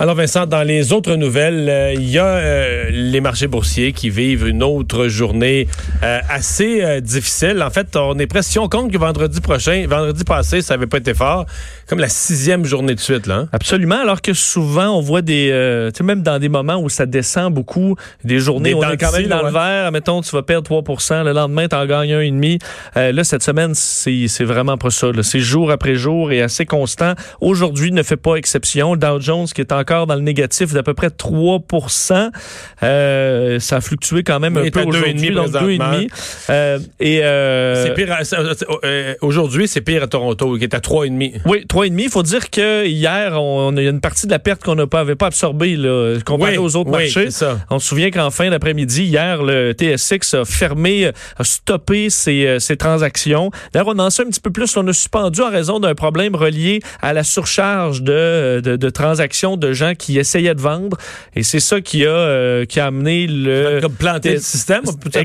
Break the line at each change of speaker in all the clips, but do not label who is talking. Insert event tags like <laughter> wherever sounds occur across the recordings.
Alors Vincent, dans les autres nouvelles, euh, il y a euh, les marchés boursiers qui vivent une autre journée euh, assez difficile. En fait, on est presque, si on compte que vendredi prochain, vendredi passé, ça n'avait pas été fort, comme la sixième journée de suite. Là, hein?
Absolument, alors que souvent on voit des, tu sais, même dans des moments où ça descend beaucoup, des journées où on est quand même dans le vert, mettons tu vas perdre 3 le lendemain tu en gagnes 1,5. là, cette semaine, c'est vraiment pas ça. C'est jour après jour et assez constant. Aujourd'hui ne fait pas exception. Dow Jones qui est en encore dans le négatif d'à peu près 3% euh, Ça a fluctué quand même un peu aujourd'hui, donc 2,5
euh, et euh, c'est pire euh, aujourd'hui, c'est pire à Toronto qui est à 3,5.
Oui, 3,5. Il faut dire que hier, on, a une partie de la perte qu'on n'avait pas absorbée là, comparé aux autres marchés. On se souvient qu'en fin d'après-midi, hier, le TSX a fermé, a stoppé ses, ses transactions. D'ailleurs, on en sait un petit peu plus. On a suspendu en raison d'un problème relié à la surcharge de, de, de transactions de gens qui essayaient de vendre. Et c'est ça qui a, euh, qui a amené le...
Comme planter le système?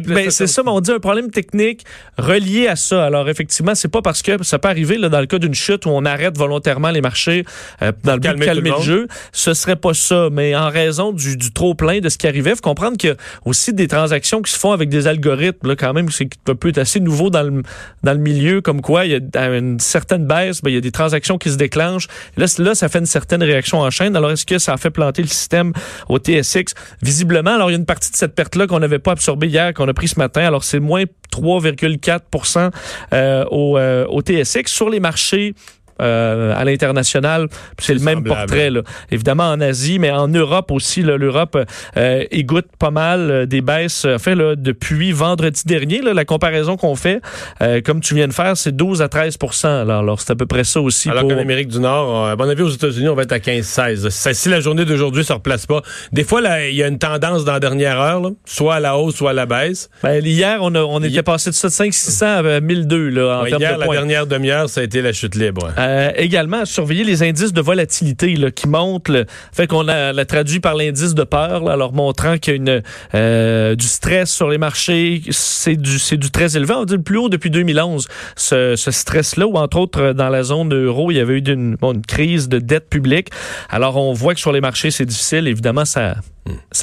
Ben, c'est ça, mais on dit un problème technique relié à ça. Alors, effectivement, c'est pas parce que ça peut arriver là, dans le cas d'une chute où on arrête volontairement les marchés euh, dans le but de calmer le, jeu. Ce serait pas ça. Mais en raison du, du trop plein de ce qui arrivait, il faut comprendre qu'il y a aussi des transactions qui se font avec des algorithmes. Là, quand même, c'est un peu assez nouveau dans le, dans le milieu, comme quoi il y a une certaine baisse, ben, il y a des transactions qui se déclenchent. Là, là, ça fait une certaine réaction en chaîne. Alors, est-ce que ça a fait planter le système au TSX? Visiblement, alors il y a une partie de cette perte-là qu'on n'avait pas absorbée hier, qu'on a pris ce matin. Alors c'est moins 3,4% euh, au, euh, au TSX. Sur les marchés euh, à l'international. C'est le même portrait. Là. Évidemment en Asie, mais en Europe aussi. L'Europe euh, égoutte pas mal euh, des baisses. Fait là, depuis vendredi dernier, là, la comparaison qu'on fait, euh, comme tu viens de faire, c'est 12 à 13 Alors, alors c'est à peu près ça aussi.
Alors qu'en Amérique du Nord, à mon avis, aux États-Unis, on va être à 15-16. Si la journée d'aujourd'hui se replace pas, des fois, il y a une tendance dans la dernière heure, là, soit à la hausse, soit à la baisse.
Ben, hier, on, a, on était passé de ça de 5-600 à 1002 là, en hier,
la dernière demi-heure, ça a été la chute libre.
Euh, également, surveiller les indices de volatilité là, qui montent. fait qu'on l'a traduit par l'indice de peur, là, alors montrant qu'il y a euh, du stress sur les marchés. C'est du, très élevé. On dit le plus haut depuis 2011, ce, stress-là, ou entre autres, dans la zone euro, il y avait eu une, crise de dette publique. Alors, on voit que sur les marchés, c'est difficile. Évidemment, ça,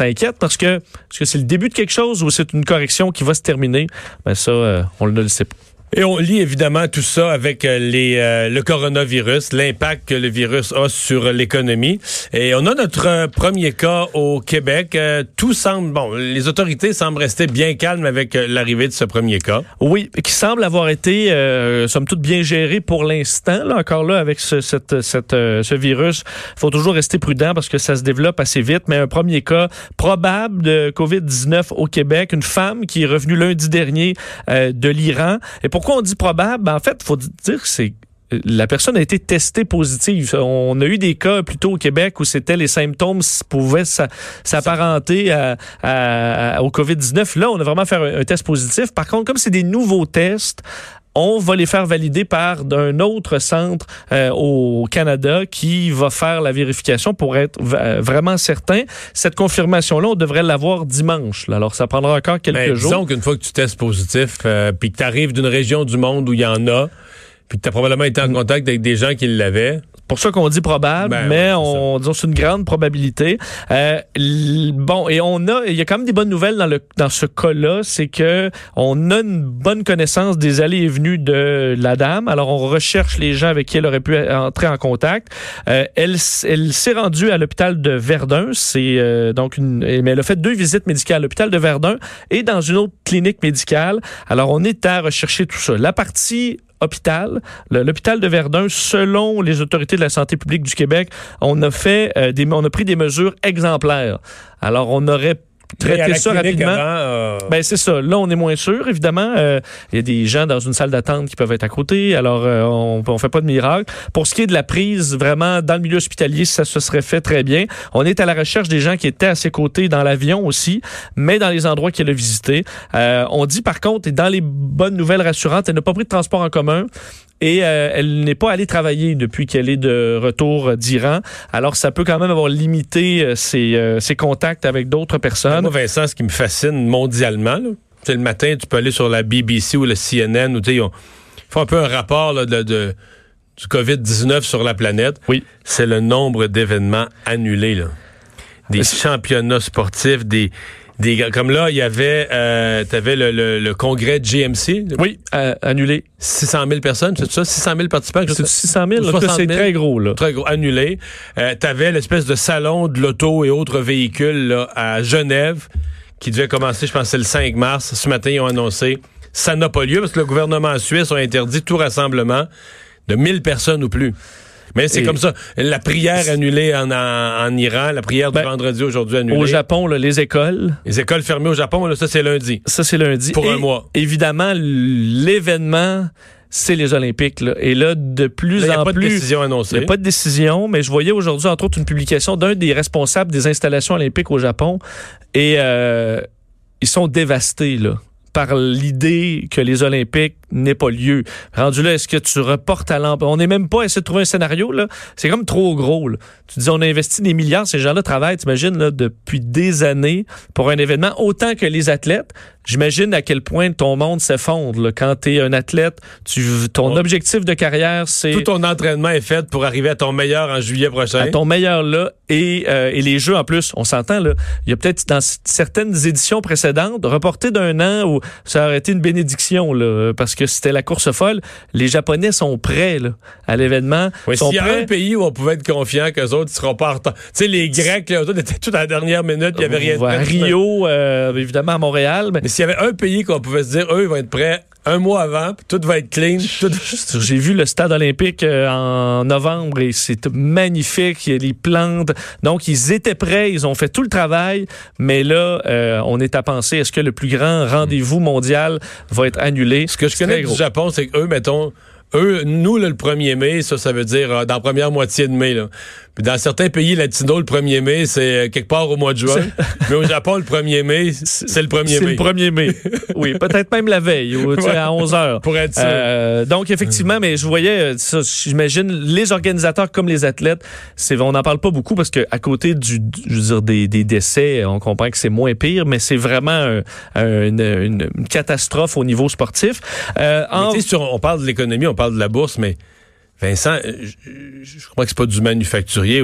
inquiète parce que que c'est le début de quelque chose ou c'est une correction qui va se terminer? Ben ça, euh, on ne le sait pas.
Et on lit évidemment tout ça avec euh, euh, le coronavirus, l'impact que le virus a sur l'économie. Et on a notre euh, premier cas au Québec. tout semble, bon, les autorités semblent rester bien calmes avec l'arrivée de ce premier cas.
Oui, qui semble avoir été, somme toute, bien géré pour l'instant. Là, encore là, avec ce, virus, faut toujours rester prudent parce que ça se développe assez vite. Mais un premier cas probable de COVID-19 au Québec, une femme qui est revenue lundi dernier de l'Iran. On dit probable? Ben, en fait, il faut dire que c'est la personne a été testée positive. On a eu des cas plutôt au Québec où c'était les symptômes pouvaient s'apparenter au COVID-19. Là, on a vraiment fait un, test positif. Par contre, comme c'est des nouveaux tests, on va les faire valider par d'un autre centre euh, au Canada qui va faire la vérification pour être vraiment certain. Cette confirmation-là, on devrait l'avoir dimanche. Alors, ça prendra encore quelques
Mais
jours.
Disons qu'une fois que tu testes positif, euh, puis que tu arrives d'une région du monde où il y en a, puis que tu as probablement été en contact avec des gens qui l'avaient,
pour ça qu'on dit probable, ben mais on dit c'est une grande probabilité. Euh, bon, et on a, il y a quand même des bonnes nouvelles dans le dans ce cas-là, c'est que on a une bonne connaissance des allées et venues de la dame. Alors on recherche les gens avec qui elle aurait pu entrer en contact. Euh, elle elle s'est rendue à l'hôpital de Verdun. C'est euh, donc une, mais elle a fait deux visites médicales à l'hôpital de Verdun et dans une autre clinique médicale. Alors on est à rechercher tout ça. La partie hôpital. L'hôpital de Verdun, selon les autorités de la santé publique du Québec, on a fait euh, on a pris des mesures exemplaires. Alors, on aurait traiter ça rapidement. Euh, ben c'est ça. Là, on est moins sûr. Évidemment, euh, il y a des gens dans une salle d'attente qui peuvent être à côté. Alors, euh, on, on fait pas de miracle. Pour ce qui est de la prise, vraiment dans le milieu hospitalier, ça se serait fait très bien. On est à la recherche des gens qui étaient à ses côtés dans l'avion aussi, mais dans les endroits qu'il a visités. on dit par contre, et dans les bonnes nouvelles rassurantes, elle n'a pas pris de transport en commun et elle n'est pas allée travailler depuis qu'elle est de retour d'Iran. Alors, ça peut quand même avoir limité ses, ses contacts avec d'autres personnes.
Moi, Vincent, ce qui me fascine mondialement, c'est le matin, tu peux aller sur la BBC ou le CNN, où ils font un peu un rapport de, du COVID-19 sur la planète,
oui.
c'est le nombre d'événements annulés. Là. Des championnats sportifs, des, des comme là, il y avait, euh, tu avais le, le, congrès de GMC.
Oui, euh, annulé.
600 000 personnes, c'est ça? 600 000 participants?
C'est 600 000, c'est très gros, là.
Très gros, annulé. Euh, tu avais l'espèce de salon de l'auto et autres véhicules là, à Genève qui devait commencer, je pense, c'est le 5 mars. Ce matin, ils ont annoncé ça n'a pas lieu parce que le gouvernement suisse a interdit tout rassemblement de 1000 personnes ou plus. Mais c'est comme ça. La prière annulée en, en, Iran, la prière du ben, vendredi aujourd'hui annulée.
Au Japon, les écoles.
Les écoles fermées au Japon, ça c'est lundi.
Ça c'est lundi.
Pour un mois.
Évidemment, l'événement c'est les Olympiques. Là. Et là, de plus
en plus...
Il n'y a
pas de décision annoncée.
Il n'y a pas de décision, mais je voyais aujourd'hui, entre autres, une publication d'un des responsables des installations olympiques au Japon. Et euh, ils sont dévastés, là par l'idée que les Olympiques n'aient pas lieu. Rendu là, est-ce que tu reportes à l'an... On n'est même pas à essayer de trouver un scénario, là. C'est comme trop gros, là. Tu dis, on a investi des milliards, ces gens-là travaillent, t'imagines, là, depuis des années pour un événement, autant que les athlètes. J'imagine à quel point ton monde s'effondre. Quand tu es un athlète, tu, ton objectif de carrière, c'est...
Tout ton entraînement est fait pour arriver à ton meilleur en juillet prochain.
À ton meilleur là. Et, euh, et les jeux, en plus, on s'entend, là. Il y a peut-être dans certaines éditions précédentes, reporté d'un an où ça aurait été une bénédiction, là, parce que c'était la course folle. Les Japonais sont prêts là, à l'événement.
Oui, s'il y a un pays où on pouvait être confiant qu'eux autres ne seront pas en retard. Tu sais, les Grecs, là, eux autres étaient tout à la dernière minute, il n'y avait rien de
À Rio, euh, évidemment à Montréal.
Mais, mais s'il y avait un pays qu'on pouvait se dire, eux, ils vont être prêts un mois avant, puis tout va être clean. <laughs>
J'ai vu le stade olympique euh, en novembre et c'est magnifique. Il y a les plantes. Donc, ils étaient prêts, ils ont fait tout le travail, mais là, euh, on est à penser, est-ce que le plus grand rendez-vous mondial va être annulé?
Ce que je connais du Japon, c'est qu'eux, mettons, eux, nous, le 1er mai, ça, ça veut dire euh, dans la première moitié de mai. Là. Puis dans certains pays latinos, le 1er mai, c'est euh, quelque part au mois de juin. mais au Japon, le 1er mai, c'est le 1er mai.
C'est le 1er mai. oui, peut-être même la veille, ou, à 11 heures.
Pour être sûr. Euh,
donc, effectivement, mais je voyais, j'imagine, les organisateurs comme les athlètes, c'est, on n'en parle pas beaucoup parce que à côté du, je veux dire, des, des décès, on comprend que c'est moins pire, mais c'est vraiment une, une, catastrophe au niveau sportif.
Euh, en... on parle de l'économie, on parle de la bourse, mais Vincent, euh, je, crois que c'est pas du manufacturier,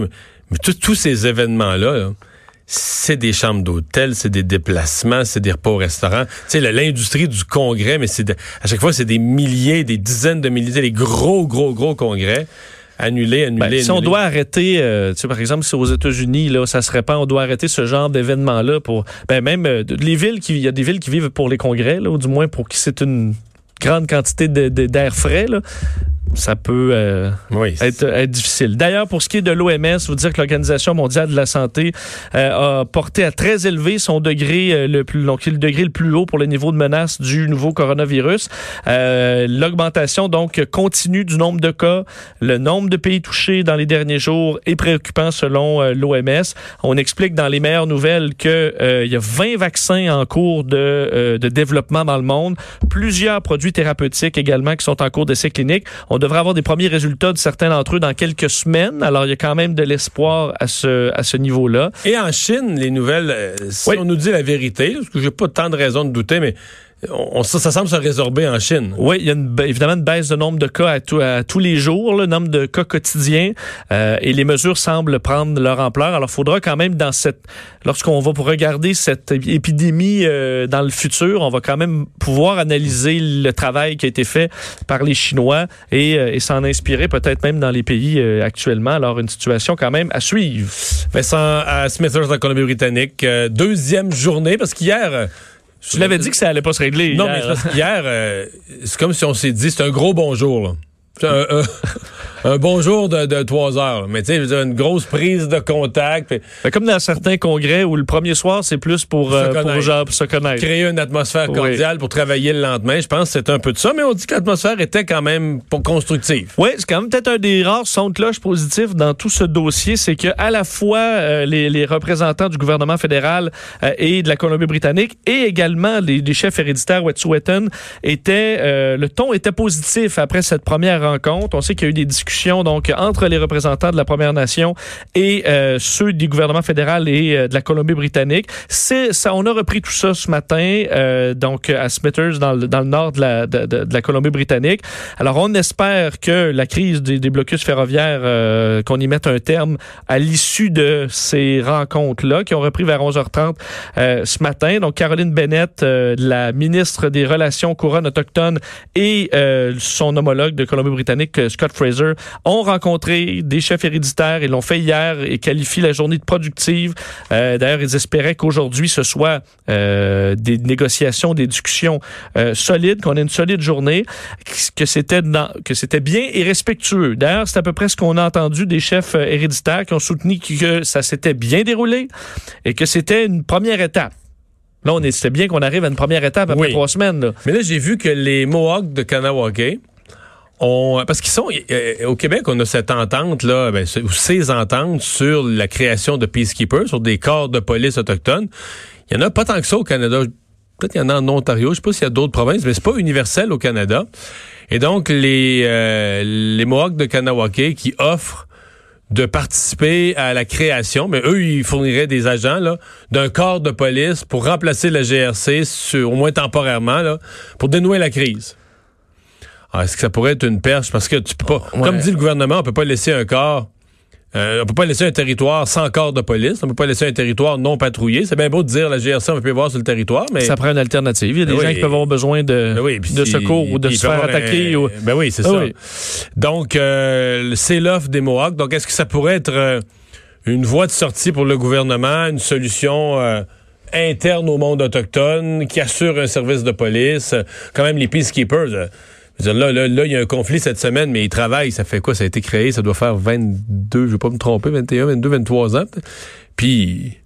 mais tous ces événements-là, c'est des chambres d'hôtel, c'est des déplacements, c'est des repas au restaurant. Tu sais, l'industrie du congrès, mais c'est à chaque fois, c'est des milliers, des dizaines de milliers, des gros, gros, gros congrès annulés, annulés, ben,
Si on doit arrêter, euh, tu sais, par exemple, si aux États-Unis, là, ça serait pas, on doit arrêter ce genre d'événement-là pour, ben, même euh, les villes qui, il y a des villes qui vivent pour les congrès, là, ou du moins pour qui c'est une grande quantité d'air frais, là, ça peut euh, être, difficile. D'ailleurs, pour ce qui est de l'OMS, vous dire que l'Organisation mondiale de la santé euh, a porté à très élevé son degré euh, le plus donc le degré le plus haut pour le niveau de menace du nouveau coronavirus. L'augmentation donc continue du nombre de cas, le nombre de pays touchés dans les derniers jours est préoccupant selon l'OMS. On explique dans les meilleures nouvelles que il y a 20 vaccins en cours de, de développement dans le monde, plusieurs produits thérapeutiques également qui sont en cours d'essai clinique. On devrait avoir des premiers résultats de certains d'entre eux dans quelques semaines. Alors, il y a quand même de l'espoir à ce, à ce niveau-là.
Et en Chine, les nouvelles, euh, si on nous dit la vérité, parce que j'ai pas tant de raisons de douter, mais on, ça, semble se résorber en Chine.
Oui, il y a évidemment une baisse de nombre de cas à, tous les jours, le nombre de cas quotidiens, euh, et les mesures semblent prendre leur ampleur. Alors, il faudra quand même, dans cette, lorsqu'on va pour regarder cette épidémie euh, dans le futur, on va quand même pouvoir analyser le travail qui a été fait par les Chinois et, euh, et s'en inspirer peut-être même dans les pays actuellement. Alors, une situation quand même à suivre.
Vincent à Smithers, en Colombie-Britannique, deuxième journée, parce qu'hier
tu l'avais dit que ça allait pas se régler.
Non, mais hier, euh, c'est comme si on s'est dit, c'est un gros bonjour. Là <laughs> un bonjour de, de trois heures. Mais tu sais, une grosse prise de contact.
comme dans certains congrès où le premier soir, c'est plus pour, euh, pour, se connaître.
Créer une atmosphère cordiale pour travailler le lendemain. Je pense que c'est un peu de ça, mais on dit que l'atmosphère était quand même constructive.
Oui, c'est quand même peut-être un des rares sons de cloche positifs dans tout ce dossier. C'est que à la fois euh, les, les, représentants du gouvernement fédéral euh, et de la Colombie-Britannique et également les, les, chefs héréditaires Wet'suwet'en étaient, le ton était positif après cette première On sait qu'il y a eu des discussions donc entre les représentants de la Première Nation et euh, ceux du gouvernement fédéral et euh, de la Colombie-Britannique. Ça, on a repris tout ça ce matin, euh, donc à Smithers dans le, nord de la, Colombie-Britannique. Alors on espère que la crise des, blocus ferroviaires, qu'on y mette un terme à l'issue de ces rencontres-là, qui ont repris vers 11h30 ce matin. Donc Caroline Bennett, la ministre des Relations couronne autochtones et son homologue de Colombie-Britannique, Scott Fraser, ont rencontré des chefs héréditaires. Ils l'ont fait hier et qualifient la journée de productive. Euh, D'ailleurs, ils espéraient qu'aujourd'hui, ce soit euh, des négociations, des discussions euh, solides, qu'on ait une solide journée, que c'était que c'était bien et respectueux. D'ailleurs, c'est à peu près ce qu'on a entendu des chefs euh, héréditaires qui ont soutenu que ça s'était bien déroulé et que c'était une première étape. Là, on c'était bien qu'on arrive à une première étape après trois semaines.
Mais là, j'ai vu que les Mohawks de Kanawake, parce qu'ils sont euh, au Québec, on a cette entente là, ben, ces ententes sur la création de peacekeepers, sur des corps de police autochtones. Il y en a pas tant que ça au Canada. Peut-être qu'il y en a en Ontario. Je sais pas s'il y a d'autres provinces, mais c'est pas universel au Canada. Et donc les euh, Mohawks de Kanawake qui offrent de participer à la création, mais eux, ils fourniraient des agents d'un corps de police pour remplacer la GRC, sur, au moins temporairement, pour dénouer la crise. Ah, est-ce que ça pourrait être une perche? Parce que tu peux pas, comme dit le gouvernement, on peut pas laisser un corps euh, on peut pas laisser un territoire sans corps de police. On peut pas laisser un territoire non patrouillé. C'est bien beau de dire la GRC, on peut plus voir sur le territoire, mais...
Ça prend une alternative. Il y a des gens qui peuvent avoir besoin de, ben de secours ou de se faire attaquer. Ou...
Ben oui, c'est ah ça. Donc, euh, c'est l'offre des Mohawks. Donc, est-ce que ça pourrait être euh, une voie de sortie pour le gouvernement, une solution interne au monde autochtone qui assure un service de police? Quand même, les peacekeepers Là, là, là, il y a un conflit cette semaine, mais ils travaillent. Ça fait quoi? Ça a été créé, ça doit faire 22, je vais pas me tromper, 21, 22, 23 ans. Puis,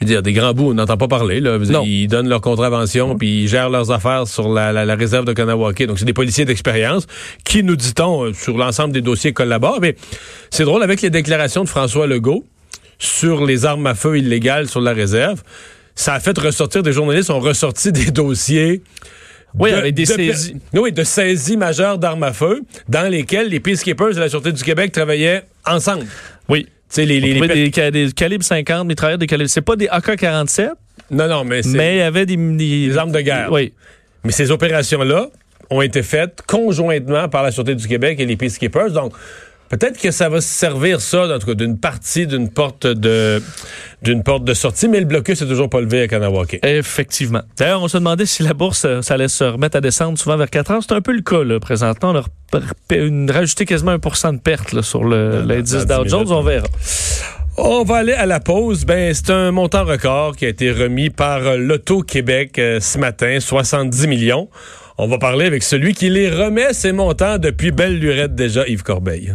je veux dire, des grands bouts, on n'entend pas parler. Là. Ils donnent leur contravention, puis ils gèrent leurs affaires sur la, la, réserve de Kanawake. Donc, c'est des policiers d'expérience qui, nous dit-on, euh, sur l'ensemble des dossiers collaborent. Mais c'est drôle, avec les déclarations de François Legault sur les armes à feu illégales sur la réserve, ça a fait ressortir, des journalistes ont ressorti <laughs> des dossiers
oui, avec des saisies.
Oui, de saisies majeures d'armes à feu dans lesquelles les peacekeepers de la Sûreté du Québec travaillaient ensemble.
Oui. Tu sais, les, les, les, des, calibres 50, mais travailleurs des calibres. C'est pas des AK-47.
Non, non, mais.
Mais il y avait des, des,
armes de guerre.
Oui.
Mais ces opérations-là ont été faites conjointement par la Sûreté du Québec et les peacekeepers. Donc, Peut-être que ça va se servir ça, en tout cas, d'une partie d'une porte de d'une porte de sortie, mais le blocus n'est toujours pas levé à Kanawake.
Effectivement. D'ailleurs, on se demandait si la bourse, euh, ça allait se remettre à descendre souvent vers 4 ans. C'est un peu le cas, là, présentement. On a une, rajouté quasiment 1 de perte là, sur l'indice Dow Jones. On verra.
On va aller à la pause. Ben, c'est un montant record qui a été remis par l'Auto-Québec euh, ce matin, 70 millions. On va parler avec celui qui les remet ces montants depuis belle lurette déjà, Yves Corbeil.